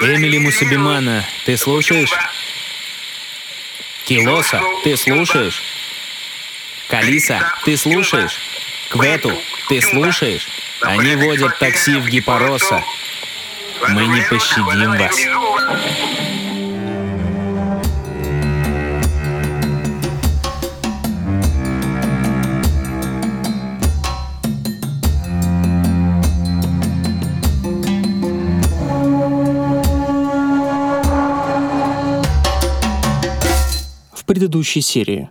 Эмили Мусабимана, ты слушаешь? Килоса, ты слушаешь? Калиса, ты слушаешь? Квету, ты слушаешь? Они водят такси в Гиппороса. Мы не пощадим вас. Предыдущей серии.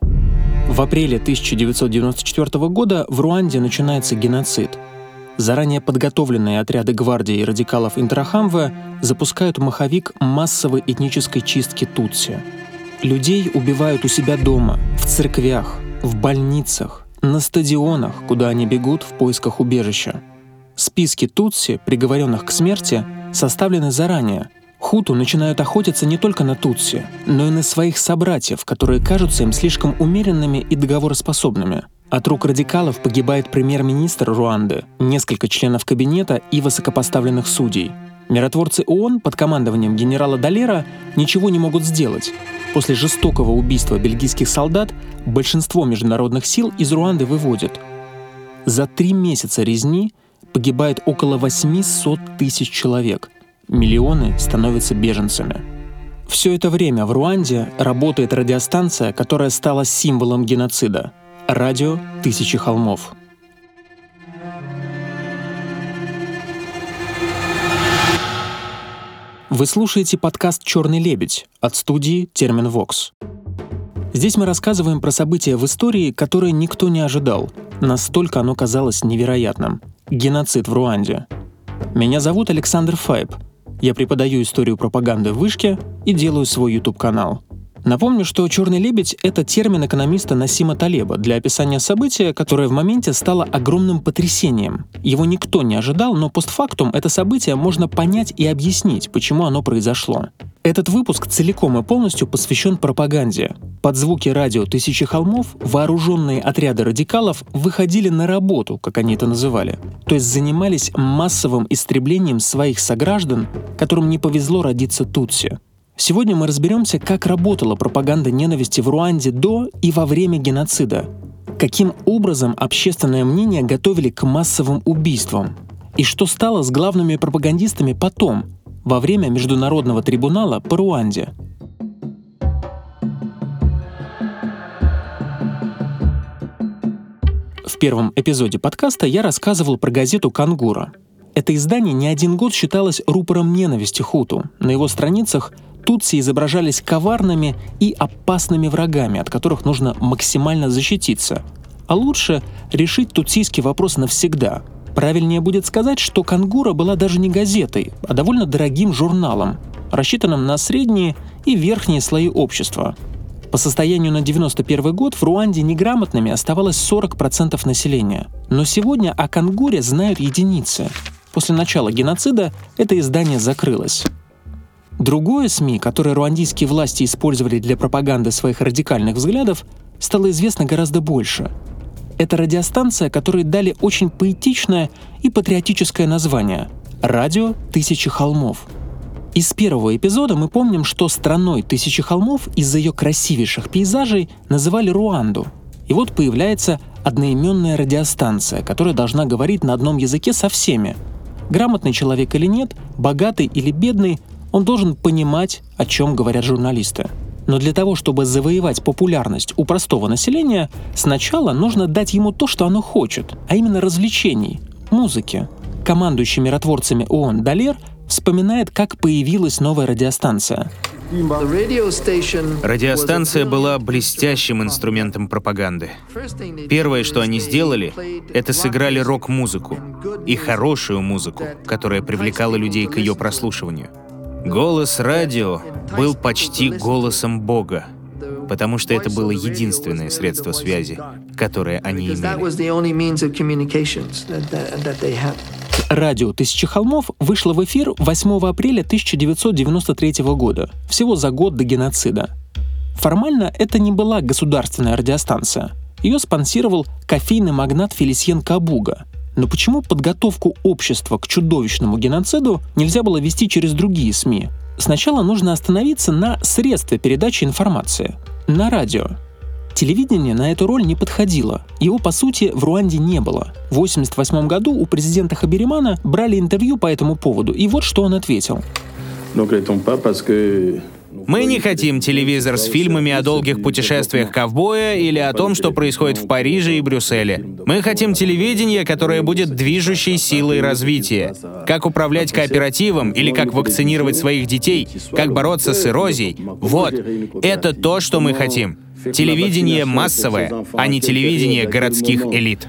В апреле 1994 года в Руанде начинается геноцид. Заранее подготовленные отряды гвардии и радикалов Интрахамве запускают маховик массовой этнической чистки Тутси. Людей убивают у себя дома, в церквях, в больницах, на стадионах, куда они бегут в поисках убежища. Списки Тутси, приговоренных к смерти, составлены заранее. Хуту начинают охотиться не только на Тутси, но и на своих собратьев, которые кажутся им слишком умеренными и договороспособными. От рук радикалов погибает премьер-министр Руанды, несколько членов кабинета и высокопоставленных судей. Миротворцы ООН под командованием генерала Далера ничего не могут сделать. После жестокого убийства бельгийских солдат большинство международных сил из Руанды выводят. За три месяца резни погибает около 800 тысяч человек. Миллионы становятся беженцами. Все это время в Руанде работает радиостанция, которая стала символом геноцида — радио «Тысячи холмов». Вы слушаете подкаст «Черный лебедь» от студии «Термин Вокс». Здесь мы рассказываем про события в истории, которые никто не ожидал. Настолько оно казалось невероятным. Геноцид в Руанде. Меня зовут Александр Файб. Я преподаю историю пропаганды в Вышке и делаю свой YouTube-канал. Напомню, что «черный лебедь» — это термин экономиста Насима Талеба для описания события, которое в моменте стало огромным потрясением. Его никто не ожидал, но постфактум это событие можно понять и объяснить, почему оно произошло. Этот выпуск целиком и полностью посвящен пропаганде. Под звуки радио «Тысячи холмов» вооруженные отряды радикалов выходили на работу, как они это называли. То есть занимались массовым истреблением своих сограждан, которым не повезло родиться Тутси. Сегодня мы разберемся, как работала пропаганда ненависти в Руанде до и во время геноцида, каким образом общественное мнение готовили к массовым убийствам, и что стало с главными пропагандистами потом, во время Международного трибунала по Руанде. В первом эпизоде подкаста я рассказывал про газету «Кангура». Это издание не один год считалось рупором ненависти хуту. На его страницах тутси изображались коварными и опасными врагами, от которых нужно максимально защититься. А лучше решить тутсийский вопрос навсегда. Правильнее будет сказать, что «Кангура» была даже не газетой, а довольно дорогим журналом, рассчитанным на средние и верхние слои общества. По состоянию на 91 год в Руанде неграмотными оставалось 40% населения. Но сегодня о Кангуре знают единицы. После начала геноцида это издание закрылось. Другое СМИ, которое руандийские власти использовали для пропаганды своих радикальных взглядов, стало известно гораздо больше. Это радиостанция, которой дали очень поэтичное и патриотическое название — «Радио Тысячи холмов». Из первого эпизода мы помним, что страной Тысячи холмов из-за ее красивейших пейзажей называли Руанду. И вот появляется одноименная радиостанция, которая должна говорить на одном языке со всеми. Грамотный человек или нет, богатый или бедный, он должен понимать, о чем говорят журналисты. Но для того, чтобы завоевать популярность у простого населения, сначала нужно дать ему то, что оно хочет, а именно развлечений, музыки. Командующий миротворцами ООН Далер вспоминает, как появилась новая радиостанция. Радиостанция была блестящим инструментом пропаганды. Первое, что они сделали, это сыграли рок-музыку. И хорошую музыку, которая привлекала людей к ее прослушиванию. Голос радио был почти голосом Бога, потому что это было единственное средство связи, которое они имели. Радио «Тысячи холмов» вышло в эфир 8 апреля 1993 года, всего за год до геноцида. Формально это не была государственная радиостанция. Ее спонсировал кофейный магнат Фелисьен Кабуга. Но почему подготовку общества к чудовищному геноциду нельзя было вести через другие СМИ? Сначала нужно остановиться на средстве передачи информации, на радио. Телевидение на эту роль не подходило. Его, по сути, в Руанде не было. В 1988 году у президента Хаберимана брали интервью по этому поводу, и вот что он ответил. Мы не хотим телевизор с фильмами о долгих путешествиях ковбоя или о том, что происходит в Париже и Брюсселе. Мы хотим телевидение, которое будет движущей силой развития. Как управлять кооперативом или как вакцинировать своих детей, как бороться с эрозией. Вот, это то, что мы хотим. Телевидение массовое, а не телевидение городских элит.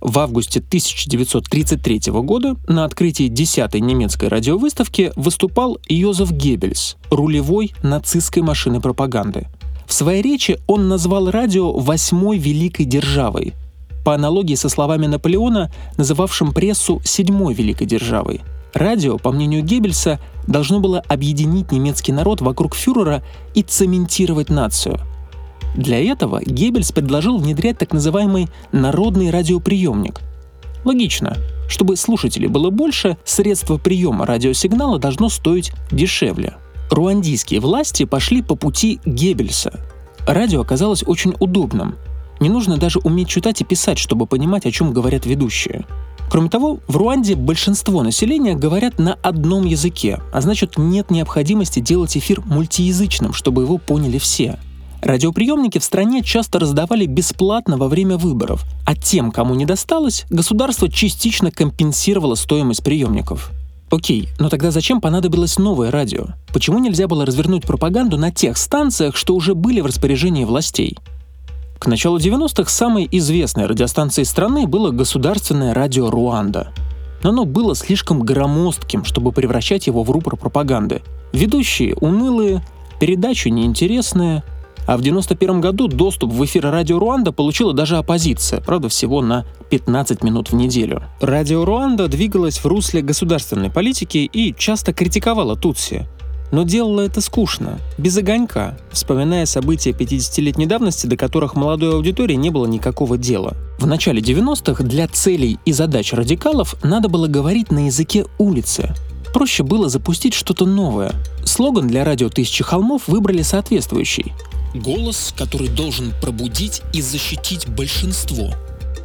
В августе 1933 года на открытии 10-й немецкой радиовыставки выступал Йозеф Геббельс, рулевой нацистской машины пропаганды. В своей речи он назвал радио «восьмой великой державой», по аналогии со словами Наполеона, называвшим прессу «седьмой великой державой». Радио, по мнению Геббельса, должно было объединить немецкий народ вокруг фюрера и цементировать нацию – для этого Геббельс предложил внедрять так называемый народный радиоприемник. Логично. Чтобы слушателей было больше, средство приема радиосигнала должно стоить дешевле. Руандийские власти пошли по пути Геббельса. Радио оказалось очень удобным. Не нужно даже уметь читать и писать, чтобы понимать, о чем говорят ведущие. Кроме того, в Руанде большинство населения говорят на одном языке, а значит нет необходимости делать эфир мультиязычным, чтобы его поняли все. Радиоприемники в стране часто раздавали бесплатно во время выборов, а тем, кому не досталось, государство частично компенсировало стоимость приемников. Окей, но тогда зачем понадобилось новое радио? Почему нельзя было развернуть пропаганду на тех станциях, что уже были в распоряжении властей? К началу 90-х самой известной радиостанцией страны было государственное радио Руанда. Но оно было слишком громоздким, чтобы превращать его в рупор пропаганды. Ведущие унылые, передачи неинтересные, а в 1991 году доступ в эфир радио Руанда получила даже оппозиция, правда всего на 15 минут в неделю. Радио Руанда двигалось в русле государственной политики и часто критиковала Тутси. Но делала это скучно, без огонька, вспоминая события 50-летней давности, до которых молодой аудитории не было никакого дела. В начале 90-х для целей и задач радикалов надо было говорить на языке улицы. Проще было запустить что-то новое. Слоган для радио «Тысячи холмов» выбрали соответствующий Голос, который должен пробудить и защитить большинство.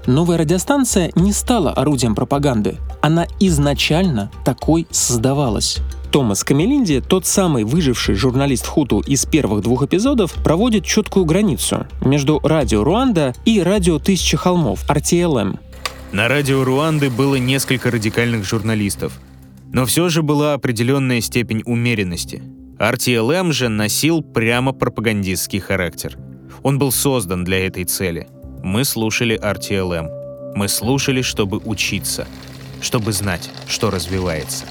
Новая радиостанция не стала орудием пропаганды. Она изначально такой создавалась. Томас Камелинди, тот самый выживший журналист Хуту из первых двух эпизодов, проводит четкую границу между радио Руанда и радио Тысячи холмов, RTLM. На радио Руанды было несколько радикальных журналистов, но все же была определенная степень умеренности. RTLM же носил прямо пропагандистский характер. Он был создан для этой цели. Мы слушали RTLM. Мы слушали, чтобы учиться, чтобы знать, что развивается.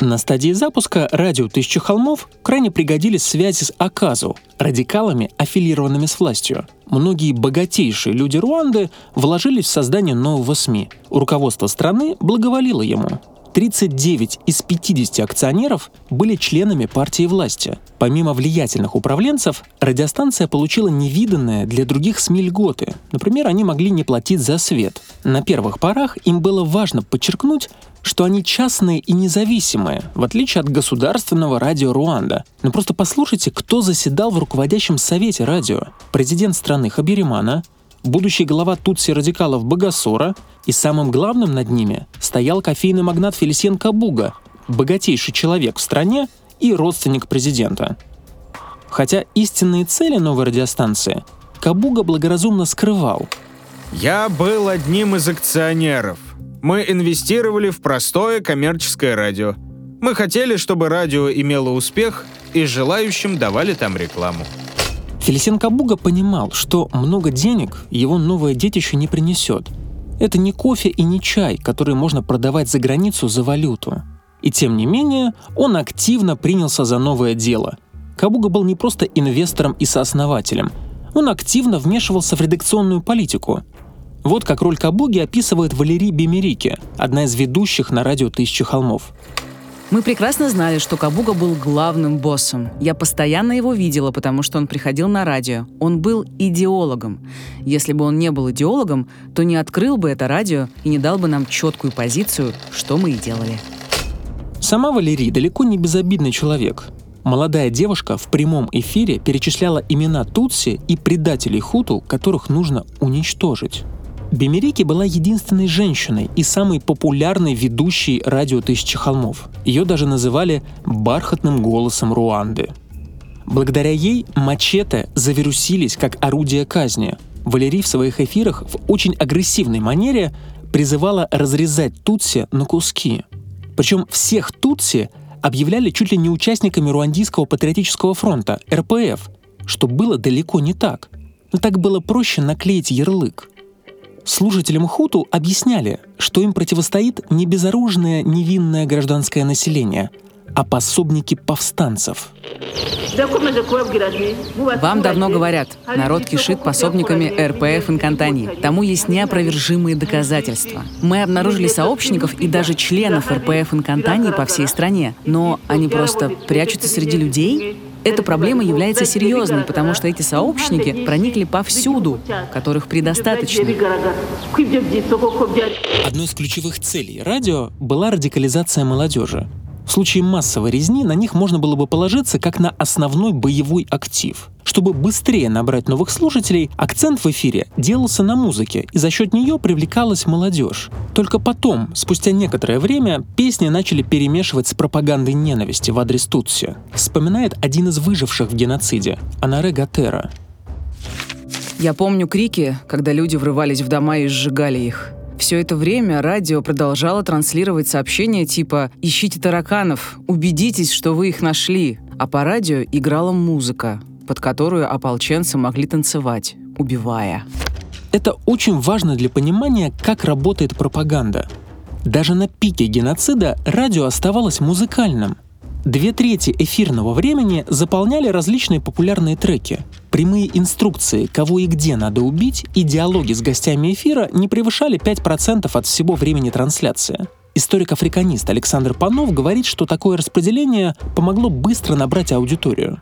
На стадии запуска радио «Тысяча холмов» крайне пригодились связи с Аказу, радикалами, аффилированными с властью. Многие богатейшие люди Руанды вложились в создание нового СМИ. Руководство страны благоволило ему. 39 из 50 акционеров были членами партии власти. Помимо влиятельных управленцев, радиостанция получила невиданное для других СМИ льготы. Например, они могли не платить за свет. На первых порах им было важно подчеркнуть, что они частные и независимые, в отличие от государственного радио Руанда. Но просто послушайте, кто заседал в руководящем совете радио. Президент страны Хабиримана, будущий глава Тутси радикалов Багасора и самым главным над ними стоял кофейный магнат Фелисен Кабуга, богатейший человек в стране и родственник президента. Хотя истинные цели новой радиостанции Кабуга благоразумно скрывал. «Я был одним из акционеров. Мы инвестировали в простое коммерческое радио. Мы хотели, чтобы радио имело успех, и желающим давали там рекламу. Фелисен Кабуга понимал, что много денег его новое детище не принесет. Это не кофе и не чай, который можно продавать за границу за валюту. И тем не менее, он активно принялся за новое дело. Кабуга был не просто инвестором и сооснователем. Он активно вмешивался в редакционную политику. Вот как роль Кабуги описывает Валерий Бемерики, одна из ведущих на радио «Тысячи холмов». Мы прекрасно знали, что Кабуга был главным боссом. Я постоянно его видела, потому что он приходил на радио. Он был идеологом. Если бы он не был идеологом, то не открыл бы это радио и не дал бы нам четкую позицию, что мы и делали. Сама Валерий далеко не безобидный человек. Молодая девушка в прямом эфире перечисляла имена Тутси и предателей Хуту, которых нужно уничтожить. Бемерики была единственной женщиной и самой популярной ведущей радио «Тысячи холмов». Ее даже называли «бархатным голосом Руанды». Благодаря ей мачете завирусились как орудие казни. Валерий в своих эфирах в очень агрессивной манере призывала разрезать Тутси на куски. Причем всех Тутси объявляли чуть ли не участниками Руандийского патриотического фронта, РПФ, что было далеко не так. Но так было проще наклеить ярлык. Служителям Хуту объясняли, что им противостоит не безоружное невинное гражданское население, а пособники повстанцев. Вам давно говорят, народ кишит пособниками РПФ Инкантани. Тому есть неопровержимые доказательства. Мы обнаружили сообщников и даже членов РПФ Инкантани по всей стране, но они просто прячутся среди людей эта проблема является серьезной, потому что эти сообщники проникли повсюду, которых предостаточно. Одной из ключевых целей радио была радикализация молодежи. В случае массовой резни на них можно было бы положиться как на основной боевой актив. Чтобы быстрее набрать новых слушателей, акцент в эфире делался на музыке, и за счет нее привлекалась молодежь. Только потом, спустя некоторое время, песни начали перемешивать с пропагандой ненависти в адрес Тутси. Вспоминает один из выживших в геноциде, Анаре Гатера. Я помню крики, когда люди врывались в дома и сжигали их. Все это время радио продолжало транслировать сообщения типа «Ищите тараканов, убедитесь, что вы их нашли», а по радио играла музыка, под которую ополченцы могли танцевать, убивая. Это очень важно для понимания, как работает пропаганда. Даже на пике геноцида радио оставалось музыкальным – Две трети эфирного времени заполняли различные популярные треки. Прямые инструкции, кого и где надо убить, и диалоги с гостями эфира не превышали 5% от всего времени трансляции. Историк-африканист Александр Панов говорит, что такое распределение помогло быстро набрать аудиторию.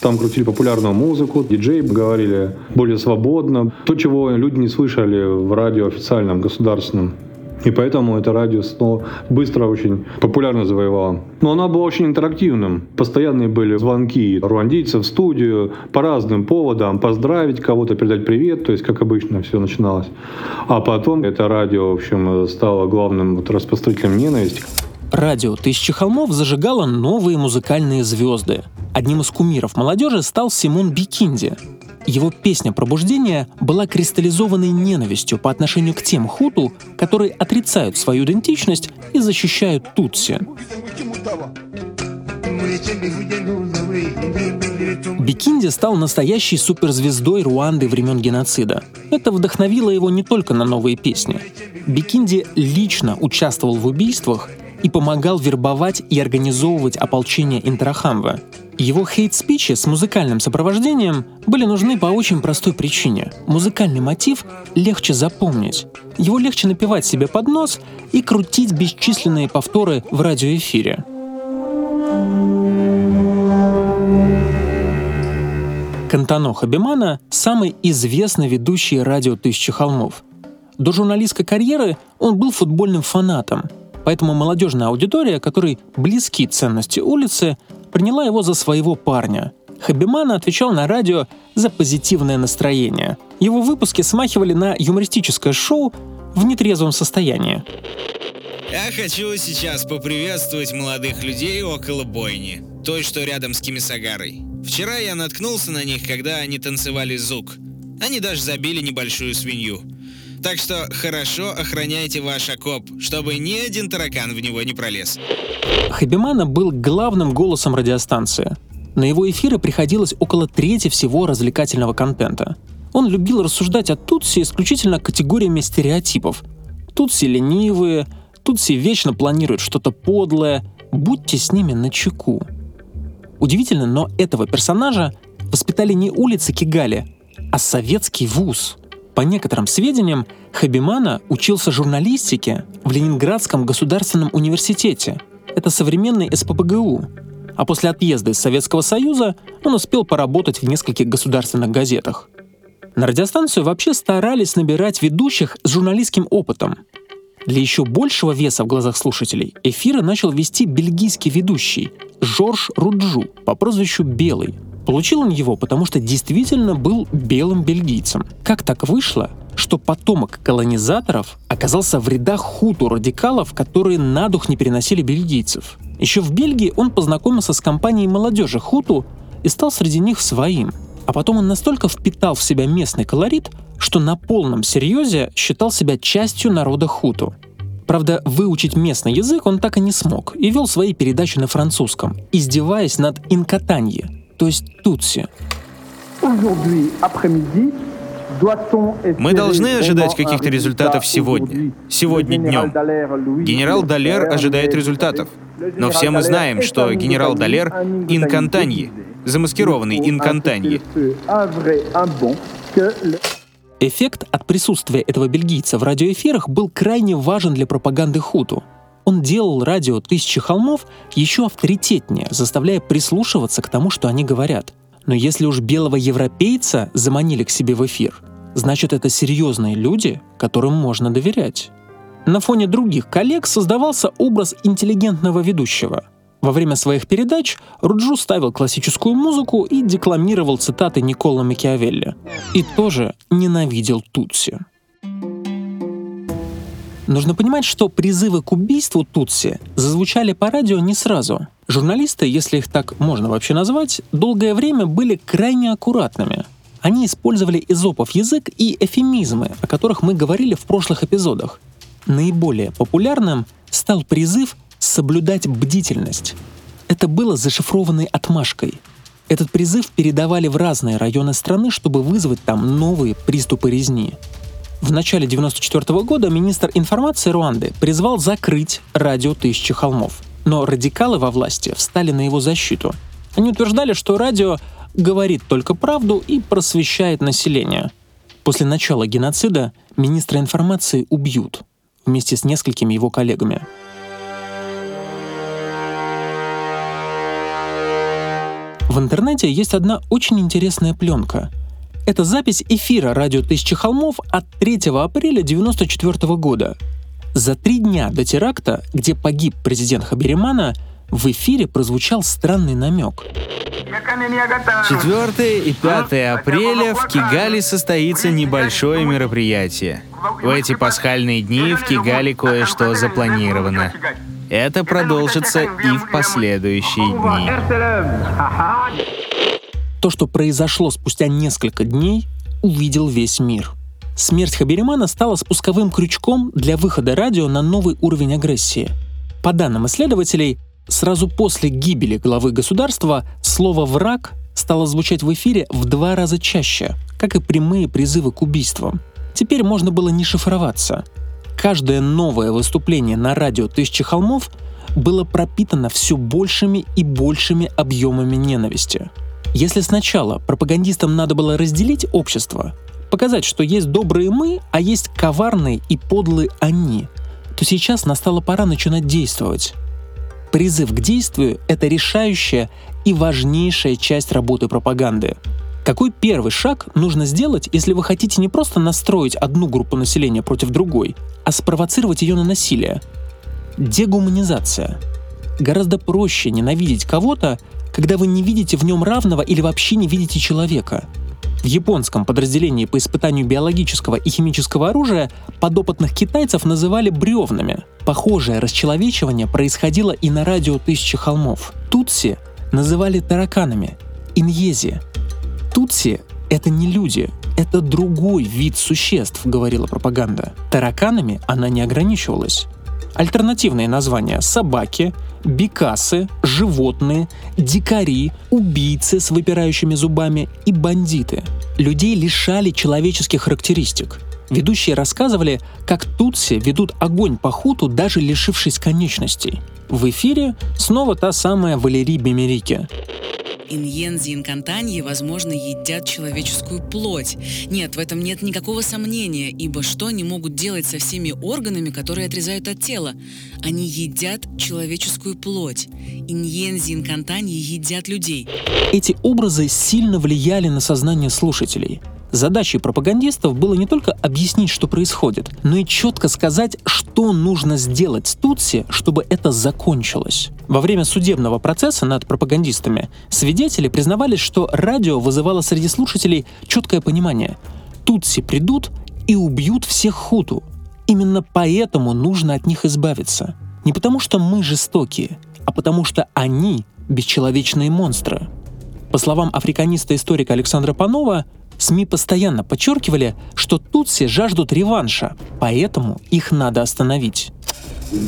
Там крутили популярную музыку, диджеи говорили более свободно. То, чего люди не слышали в радио официальном, государственном. И поэтому это радио снова быстро очень популярно завоевало. Но оно было очень интерактивным. Постоянные были звонки руандийцев в студию по разным поводам, поздравить кого-то, передать привет, то есть как обычно все начиналось. А потом это радио, в общем, стало главным вот распространителем ненависти. Радио «Тысячи холмов» зажигало новые музыкальные звезды. Одним из кумиров молодежи стал Симон Бикинди, его песня «Пробуждение» была кристаллизованной ненавистью по отношению к тем хуту, которые отрицают свою идентичность и защищают тутси. Бикинди стал настоящей суперзвездой Руанды времен геноцида. Это вдохновило его не только на новые песни. Бикинди лично участвовал в убийствах и помогал вербовать и организовывать ополчение Интрахамва. Его хейт-спичи с музыкальным сопровождением были нужны по очень простой причине. Музыкальный мотив легче запомнить. Его легче напевать себе под нос и крутить бесчисленные повторы в радиоэфире. Кантано Хабимана – самый известный ведущий радио «Тысячи холмов». До журналистской карьеры он был футбольным фанатом, поэтому молодежная аудитория, которой близки ценности улицы, приняла его за своего парня. Хабимана отвечал на радио за позитивное настроение. Его выпуски смахивали на юмористическое шоу в нетрезвом состоянии. Я хочу сейчас поприветствовать молодых людей около бойни, той, что рядом с Кимисагарой. Вчера я наткнулся на них, когда они танцевали зук. Они даже забили небольшую свинью. Так что хорошо охраняйте ваш окоп, чтобы ни один таракан в него не пролез. Хабимана был главным голосом радиостанции. На его эфиры приходилось около трети всего развлекательного контента. Он любил рассуждать о Тутси исключительно категориями стереотипов. Тутси ленивые, Тутси вечно планируют что-то подлое, будьте с ними на чеку. Удивительно, но этого персонажа воспитали не улицы Кигали, а советский вуз. По некоторым сведениям, Хабимана учился журналистике в Ленинградском государственном университете. это современный СППГУ, а после отъезда из Советского Союза он успел поработать в нескольких государственных газетах. На радиостанцию вообще старались набирать ведущих с журналистским опытом. Для еще большего веса в глазах слушателей эфиры начал вести бельгийский ведущий Жорж Руджу по прозвищу Белый. Получил он его, потому что действительно был белым бельгийцем. Как так вышло, что потомок колонизаторов оказался в рядах хуту радикалов, которые на дух не переносили бельгийцев? Еще в Бельгии он познакомился с компанией молодежи хуту и стал среди них своим. А потом он настолько впитал в себя местный колорит, что на полном серьезе считал себя частью народа хуту. Правда, выучить местный язык он так и не смог и вел свои передачи на французском, издеваясь над инкатанье, то есть тутси. Мы должны ожидать каких-то результатов сегодня, сегодня днем. Генерал Далер ожидает результатов. Но все мы знаем, что генерал Далер — инкантаньи, замаскированный инкантаньи. Эффект от присутствия этого бельгийца в радиоэфирах был крайне важен для пропаганды хуту. Он делал радио «Тысячи холмов» еще авторитетнее, заставляя прислушиваться к тому, что они говорят. Но если уж белого европейца заманили к себе в эфир, значит это серьезные люди, которым можно доверять. На фоне других коллег создавался образ интеллигентного ведущего — во время своих передач Руджу ставил классическую музыку и декламировал цитаты Никола Макиавелли. И тоже ненавидел Тутси. Нужно понимать, что призывы к убийству Тутси зазвучали по радио не сразу. Журналисты, если их так можно вообще назвать, долгое время были крайне аккуратными. Они использовали изопов язык и эфемизмы, о которых мы говорили в прошлых эпизодах. Наиболее популярным стал призыв соблюдать бдительность. Это было зашифрованной отмашкой. Этот призыв передавали в разные районы страны, чтобы вызвать там новые приступы резни. В начале 1994 года министр информации Руанды призвал закрыть радио «Тысячи холмов». Но радикалы во власти встали на его защиту. Они утверждали, что радио говорит только правду и просвещает население. После начала геноцида министра информации убьют вместе с несколькими его коллегами. В интернете есть одна очень интересная пленка. Это запись эфира радио «Тысячи холмов» от 3 апреля 1994 года. За три дня до теракта, где погиб президент Хаберимана, в эфире прозвучал странный намек. 4 и 5 апреля в Кигале состоится небольшое мероприятие. В эти пасхальные дни в Кигале кое-что запланировано. Это продолжится и в последующие дни. То, что произошло спустя несколько дней, увидел весь мир. Смерть Хаберимана стала спусковым крючком для выхода радио на новый уровень агрессии. По данным исследователей, сразу после гибели главы государства слово «враг» стало звучать в эфире в два раза чаще, как и прямые призывы к убийствам. Теперь можно было не шифроваться — Каждое новое выступление на радио «Тысячи холмов» было пропитано все большими и большими объемами ненависти. Если сначала пропагандистам надо было разделить общество, показать, что есть добрые мы, а есть коварные и подлые они, то сейчас настала пора начинать действовать. Призыв к действию — это решающая и важнейшая часть работы пропаганды — какой первый шаг нужно сделать, если вы хотите не просто настроить одну группу населения против другой, а спровоцировать ее на насилие? Дегуманизация. Гораздо проще ненавидеть кого-то, когда вы не видите в нем равного или вообще не видите человека. В японском подразделении по испытанию биологического и химического оружия подопытных китайцев называли бревнами. Похожее расчеловечивание происходило и на радио «Тысячи холмов». Тутси называли тараканами, иньези — Тутси — это не люди, это другой вид существ, говорила пропаганда. Тараканами она не ограничивалась. Альтернативные названия — собаки, бекасы, животные, дикари, убийцы с выпирающими зубами и бандиты. Людей лишали человеческих характеристик. Ведущие рассказывали, как тутси ведут огонь по хуту, даже лишившись конечностей. В эфире снова та самая Валерий Бемерики. Иньензи инкантаньи, возможно, едят человеческую плоть. Нет, в этом нет никакого сомнения, ибо что они могут делать со всеми органами, которые отрезают от тела? Они едят человеческую плоть. Иньензи инкантаньи едят людей. Эти образы сильно влияли на сознание слушателей — Задачей пропагандистов было не только объяснить, что происходит, но и четко сказать, что нужно сделать с Тутси, чтобы это закончилось. Во время судебного процесса над пропагандистами свидетели признавались, что радио вызывало среди слушателей четкое понимание. Тутси придут и убьют всех хуту. Именно поэтому нужно от них избавиться. Не потому что мы жестокие, а потому что они — бесчеловечные монстры. По словам африканиста-историка Александра Панова, СМИ постоянно подчеркивали, что тутси жаждут реванша, поэтому их надо остановить.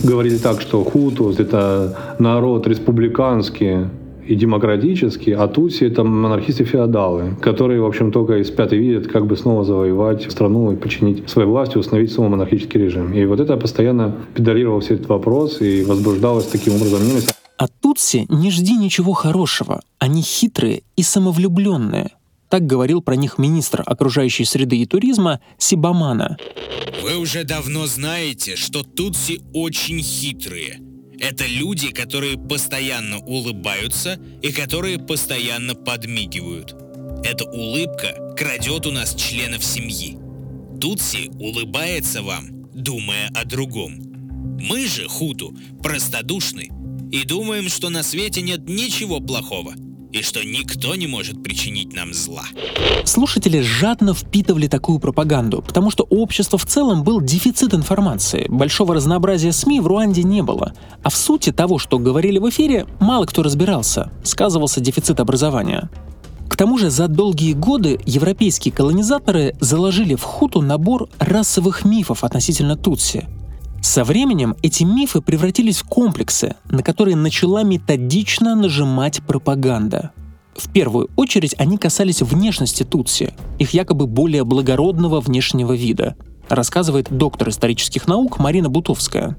Говорили так, что хуту — это народ республиканский, и демократический, а Тутси — это монархисты-феодалы, которые, в общем, только и спят и видят, как бы снова завоевать страну и подчинить своей власти, установить снова монархический режим. И вот это постоянно педалировал этот вопрос и возбуждалось таким образом ненависть. А Тутси не жди ничего хорошего. Они хитрые и самовлюбленные. Так говорил про них министр окружающей среды и туризма Сибамана. Вы уже давно знаете, что тутси очень хитрые. Это люди, которые постоянно улыбаются и которые постоянно подмигивают. Эта улыбка крадет у нас членов семьи. Тутси улыбается вам, думая о другом. Мы же, хуту, простодушны и думаем, что на свете нет ничего плохого – и что никто не может причинить нам зла. Слушатели жадно впитывали такую пропаганду, потому что у общества в целом был дефицит информации, большого разнообразия СМИ в Руанде не было, а в сути того, что говорили в эфире, мало кто разбирался, сказывался дефицит образования. К тому же за долгие годы европейские колонизаторы заложили в Хуту набор расовых мифов относительно Тутси – со временем эти мифы превратились в комплексы, на которые начала методично нажимать пропаганда. В первую очередь они касались внешности Тутси, их якобы более благородного внешнего вида, рассказывает доктор исторических наук Марина Бутовская.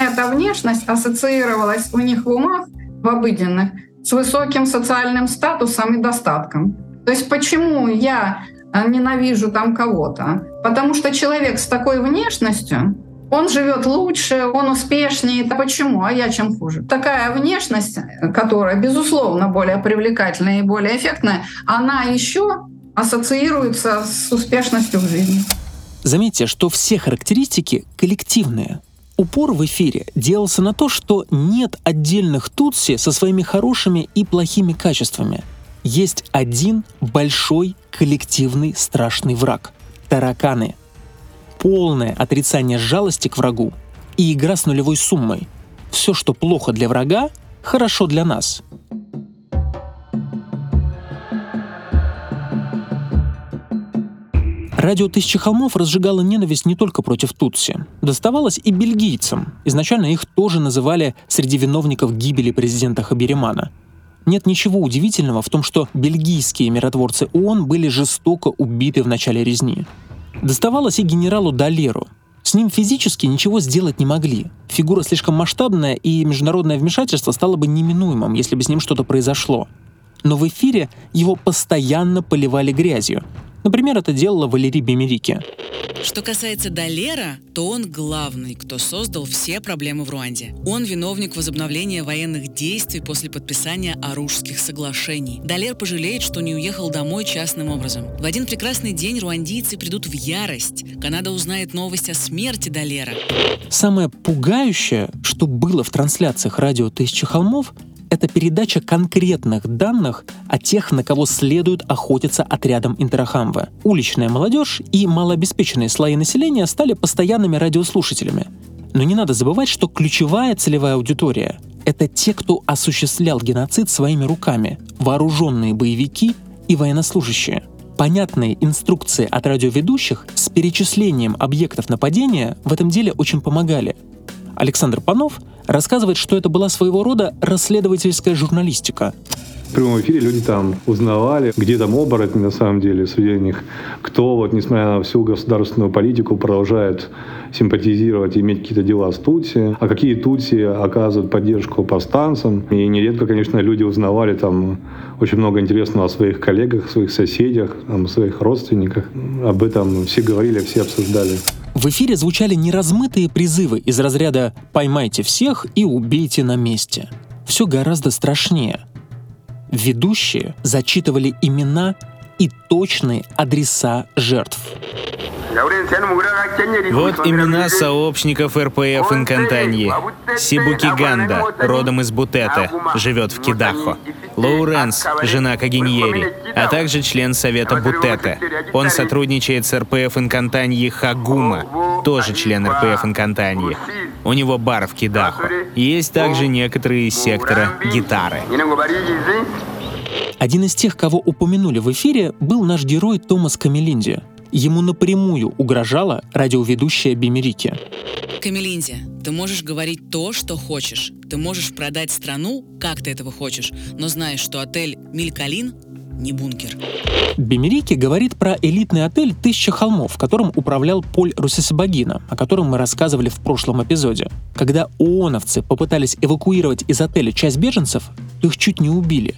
Эта внешность ассоциировалась у них в умах, в обыденных, с высоким социальным статусом и достатком. То есть почему я ненавижу там кого-то? Потому что человек с такой внешностью он живет лучше, он успешнее. Да почему? А я чем хуже? Такая внешность, которая, безусловно, более привлекательная и более эффектная, она еще ассоциируется с успешностью в жизни. Заметьте, что все характеристики коллективные. Упор в эфире делался на то, что нет отдельных тутси со своими хорошими и плохими качествами. Есть один большой коллективный страшный враг — тараканы — полное отрицание жалости к врагу и игра с нулевой суммой. Все, что плохо для врага, хорошо для нас. Радио «Тысячи холмов» разжигало ненависть не только против Тутси. Доставалось и бельгийцам. Изначально их тоже называли среди виновников гибели президента Хаберимана. Нет ничего удивительного в том, что бельгийские миротворцы ООН были жестоко убиты в начале резни. Доставалось и генералу Далеру. С ним физически ничего сделать не могли. Фигура слишком масштабная, и международное вмешательство стало бы неминуемым, если бы с ним что-то произошло. Но в эфире его постоянно поливали грязью, Например, это делала Валерий Бемерики. Что касается Далера, то он главный, кто создал все проблемы в Руанде. Он виновник возобновления военных действий после подписания Оружских соглашений. Далер пожалеет, что не уехал домой частным образом. В один прекрасный день руандийцы придут в ярость. Канада узнает новость о смерти Далера. Самое пугающее, что было в трансляциях радио «Тысячи холмов», это передача конкретных данных о тех, на кого следует охотиться отрядом Интерахамва. Уличная молодежь и малообеспеченные слои населения стали постоянными радиослушателями. Но не надо забывать, что ключевая целевая аудитория — это те, кто осуществлял геноцид своими руками, вооруженные боевики и военнослужащие. Понятные инструкции от радиоведущих с перечислением объектов нападения в этом деле очень помогали. Александр Панов рассказывает, что это была своего рода расследовательская журналистика. В прямом эфире люди там узнавали, где там оборотни на самом деле среди них, кто вот, несмотря на всю государственную политику, продолжает симпатизировать и иметь какие-то дела с Тутси, а какие Тутси оказывают поддержку повстанцам. И нередко, конечно, люди узнавали там очень много интересного о своих коллегах, своих соседях, о своих родственниках. Об этом все говорили, все обсуждали. В эфире звучали неразмытые призывы из разряда «поймайте всех и убейте на месте». Все гораздо страшнее. Ведущие зачитывали имена и точные адреса жертв. Вот имена сообщников РПФ Инкантаньи. Сибуки Ганда, родом из Бутета, живет в Кидахо. Лоуренс, жена Кагиньери, а также член Совета Бутета. Он сотрудничает с РПФ Инкантаньи Хагума, тоже член РПФ Инкантаньи. У него бар в Кидахо. Есть также некоторые из сектора гитары. Один из тех, кого упомянули в эфире, был наш герой Томас Камелинди. Ему напрямую угрожала радиоведущая Бимерики. Камелинди, ты можешь говорить то, что хочешь. Ты можешь продать страну, как ты этого хочешь, но знаешь, что отель Милькалин не бункер. Бемерики говорит про элитный отель «Тысяча холмов», которым управлял Поль Русисабагина, о котором мы рассказывали в прошлом эпизоде. Когда ООНовцы попытались эвакуировать из отеля часть беженцев, то их чуть не убили.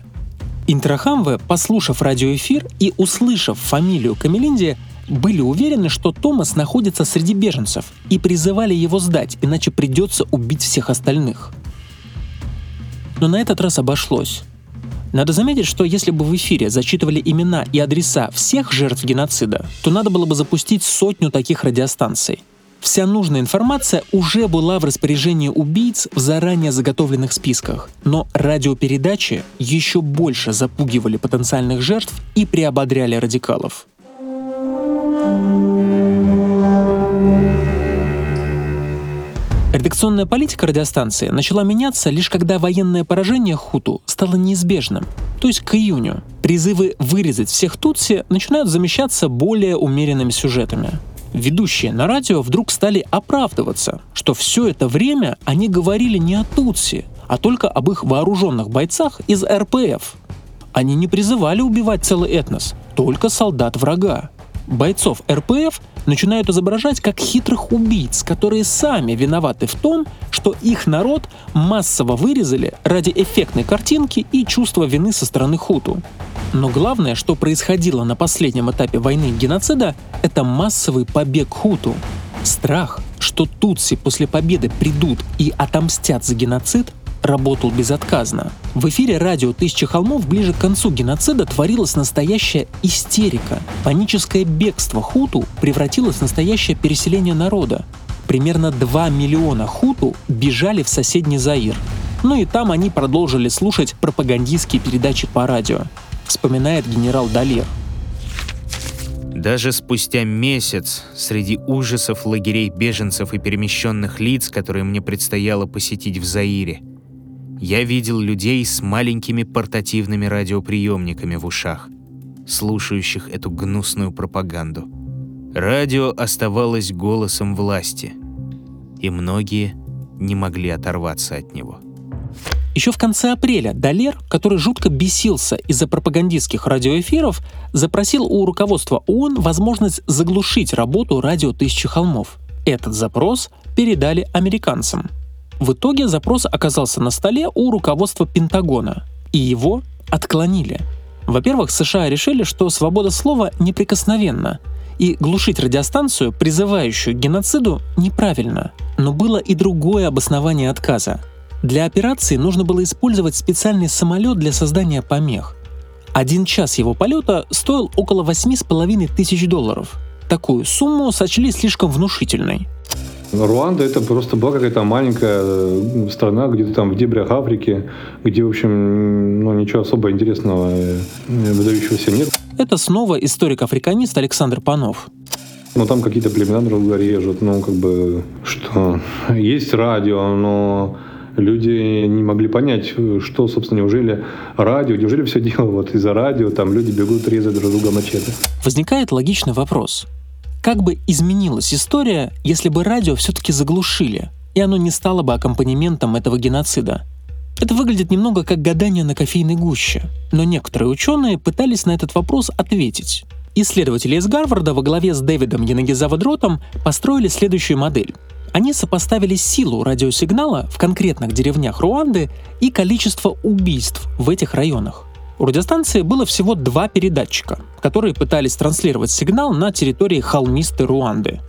Интрахамве, послушав радиоэфир и услышав фамилию Камелинди, были уверены, что Томас находится среди беженцев и призывали его сдать, иначе придется убить всех остальных. Но на этот раз обошлось. Надо заметить, что если бы в эфире зачитывали имена и адреса всех жертв геноцида, то надо было бы запустить сотню таких радиостанций. Вся нужная информация уже была в распоряжении убийц в заранее заготовленных списках, но радиопередачи еще больше запугивали потенциальных жертв и приободряли радикалов. Редакционная политика радиостанции начала меняться лишь когда военное поражение Хуту стало неизбежным. То есть к июню призывы вырезать всех Тутси начинают замещаться более умеренными сюжетами. Ведущие на радио вдруг стали оправдываться, что все это время они говорили не о Тутси, а только об их вооруженных бойцах из РПФ. Они не призывали убивать целый этнос, только солдат врага бойцов РПФ начинают изображать как хитрых убийц, которые сами виноваты в том, что их народ массово вырезали ради эффектной картинки и чувства вины со стороны хуту. Но главное, что происходило на последнем этапе войны геноцида, это массовый побег хуту. Страх, что тутси после победы придут и отомстят за геноцид, работал безотказно. В эфире радио «Тысяча холмов» ближе к концу геноцида творилась настоящая истерика. Паническое бегство хуту превратилось в настоящее переселение народа. Примерно 2 миллиона хуту бежали в соседний Заир. Ну и там они продолжили слушать пропагандистские передачи по радио, вспоминает генерал Далер. Даже спустя месяц, среди ужасов лагерей беженцев и перемещенных лиц, которые мне предстояло посетить в Заире, я видел людей с маленькими портативными радиоприемниками в ушах, слушающих эту гнусную пропаганду. Радио оставалось голосом власти, и многие не могли оторваться от него. Еще в конце апреля Далер, который жутко бесился из-за пропагандистских радиоэфиров, запросил у руководства ООН возможность заглушить работу радио «Тысячи холмов». Этот запрос передали американцам — в итоге запрос оказался на столе у руководства Пентагона, и его отклонили. Во-первых, США решили, что свобода слова неприкосновенна, и глушить радиостанцию, призывающую к геноциду, неправильно. Но было и другое обоснование отказа. Для операции нужно было использовать специальный самолет для создания помех. Один час его полета стоил около 8,5 тысяч долларов. Такую сумму сочли слишком внушительной. Руанда это просто была какая-то маленькая э, страна, где-то там в дебрях Африки, где, в общем, ну, ничего особо интересного, э, выдающегося нет. Это снова историк-африканист Александр Панов. Ну, там какие-то племена друг друга режут, ну, как бы, что есть радио, но люди не могли понять, что, собственно, неужели радио, неужели все дело вот из-за радио, там люди бегут резать друг друга мачете. Возникает логичный вопрос. Как бы изменилась история, если бы радио все-таки заглушили, и оно не стало бы аккомпанементом этого геноцида? Это выглядит немного как гадание на кофейной гуще, но некоторые ученые пытались на этот вопрос ответить. Исследователи из Гарварда во главе с Дэвидом Янагизаводротом построили следующую модель. Они сопоставили силу радиосигнала в конкретных деревнях Руанды и количество убийств в этих районах. У радиостанции было всего два передатчика, которые пытались транслировать сигнал на территории холмистой Руанды.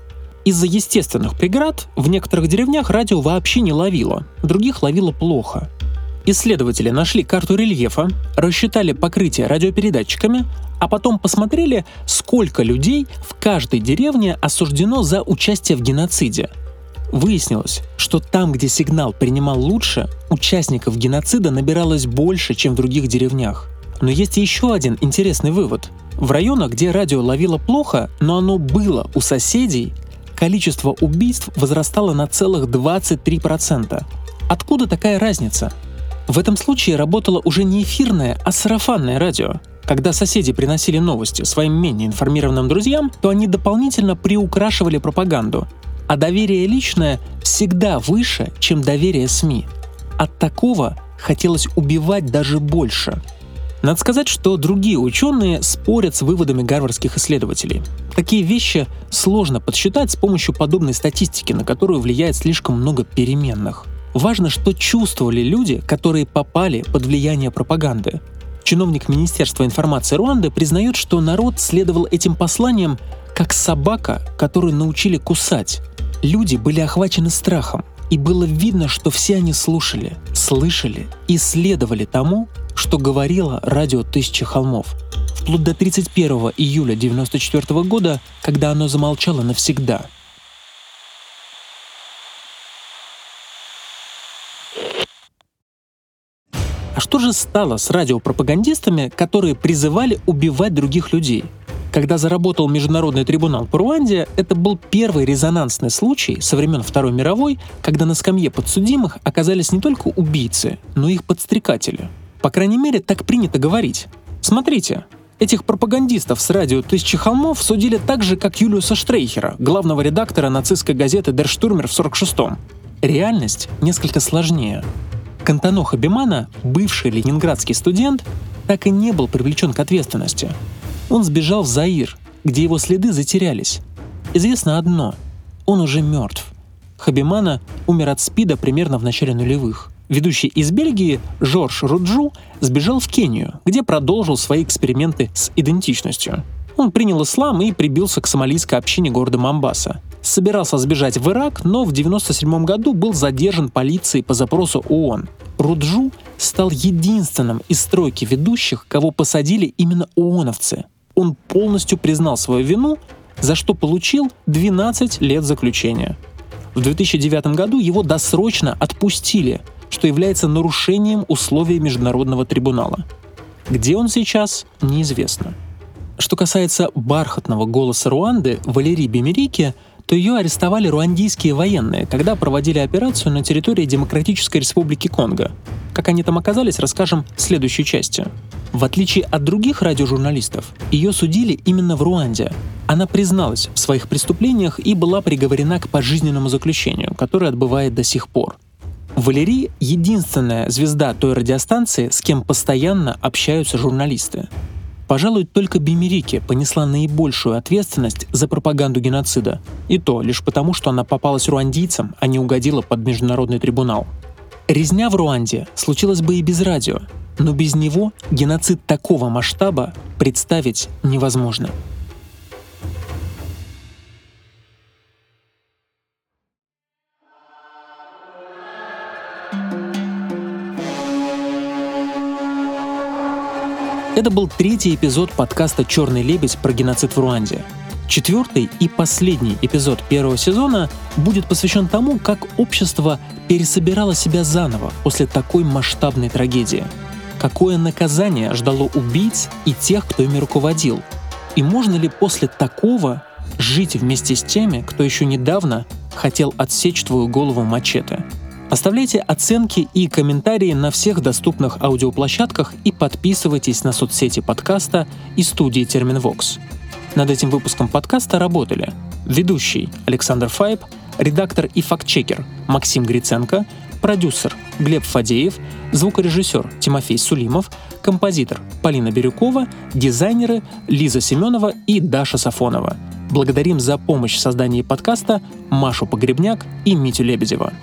Из-за естественных преград в некоторых деревнях радио вообще не ловило, в других ловило плохо. Исследователи нашли карту рельефа, рассчитали покрытие радиопередатчиками, а потом посмотрели, сколько людей в каждой деревне осуждено за участие в геноциде. Выяснилось, что там, где сигнал принимал лучше, участников геноцида набиралось больше, чем в других деревнях. Но есть еще один интересный вывод. В районах, где радио ловило плохо, но оно было у соседей, количество убийств возрастало на целых 23%. Откуда такая разница? В этом случае работало уже не эфирное, а сарафанное радио. Когда соседи приносили новости своим менее информированным друзьям, то они дополнительно приукрашивали пропаганду. А доверие личное всегда выше, чем доверие СМИ. От такого хотелось убивать даже больше – надо сказать, что другие ученые спорят с выводами гарвардских исследователей. Такие вещи сложно подсчитать с помощью подобной статистики, на которую влияет слишком много переменных. Важно, что чувствовали люди, которые попали под влияние пропаганды. Чиновник Министерства информации Руанды признает, что народ следовал этим посланиям как собака, которую научили кусать. Люди были охвачены страхом, и было видно, что все они слушали, слышали и следовали тому, что говорило радио «Тысячи холмов», вплоть до 31 июля 1994 года, когда оно замолчало навсегда. А что же стало с радиопропагандистами, которые призывали убивать других людей? Когда заработал Международный трибунал по Руанде, это был первый резонансный случай со времен Второй мировой, когда на скамье подсудимых оказались не только убийцы, но и их подстрекатели – по крайней мере, так принято говорить. Смотрите, этих пропагандистов с радио «Тысячи холмов» судили так же, как Юлиуса Штрейхера, главного редактора нацистской газеты «Дер Штурмер» в 46-м. Реальность несколько сложнее. Кантано Хабимана, бывший ленинградский студент, так и не был привлечен к ответственности. Он сбежал в Заир, где его следы затерялись. Известно одно — он уже мертв. Хабимана умер от СПИДа примерно в начале нулевых. Ведущий из Бельгии Жорж Руджу сбежал в Кению, где продолжил свои эксперименты с идентичностью. Он принял ислам и прибился к сомалийской общине города Мамбаса. Собирался сбежать в Ирак, но в 1997 году был задержан полицией по запросу ООН. Руджу стал единственным из стройки ведущих, кого посадили именно ООНовцы. Он полностью признал свою вину, за что получил 12 лет заключения. В 2009 году его досрочно отпустили – что является нарушением условий Международного трибунала. Где он сейчас, неизвестно. Что касается бархатного голоса Руанды Валерии Бемерики, то ее арестовали руандийские военные, когда проводили операцию на территории Демократической Республики Конго. Как они там оказались, расскажем в следующей части. В отличие от других радиожурналистов, ее судили именно в Руанде. Она призналась в своих преступлениях и была приговорена к пожизненному заключению, которое отбывает до сих пор. Валерий — единственная звезда той радиостанции, с кем постоянно общаются журналисты. Пожалуй, только Бимерики понесла наибольшую ответственность за пропаганду геноцида. И то лишь потому, что она попалась руандийцам, а не угодила под международный трибунал. Резня в Руанде случилась бы и без радио, но без него геноцид такого масштаба представить невозможно. Это был третий эпизод подкаста «Черный лебедь» про геноцид в Руанде. Четвертый и последний эпизод первого сезона будет посвящен тому, как общество пересобирало себя заново после такой масштабной трагедии. Какое наказание ждало убийц и тех, кто ими руководил? И можно ли после такого жить вместе с теми, кто еще недавно хотел отсечь твою голову мачете? Оставляйте оценки и комментарии на всех доступных аудиоплощадках и подписывайтесь на соцсети подкаста и студии Терминвокс. Над этим выпуском подкаста работали ведущий Александр Файб, редактор и фактчекер Максим Гриценко, продюсер Глеб Фадеев, звукорежиссер Тимофей Сулимов, композитор Полина Бирюкова, дизайнеры Лиза Семенова и Даша Сафонова. Благодарим за помощь в создании подкаста Машу Погребняк и Митю Лебедева.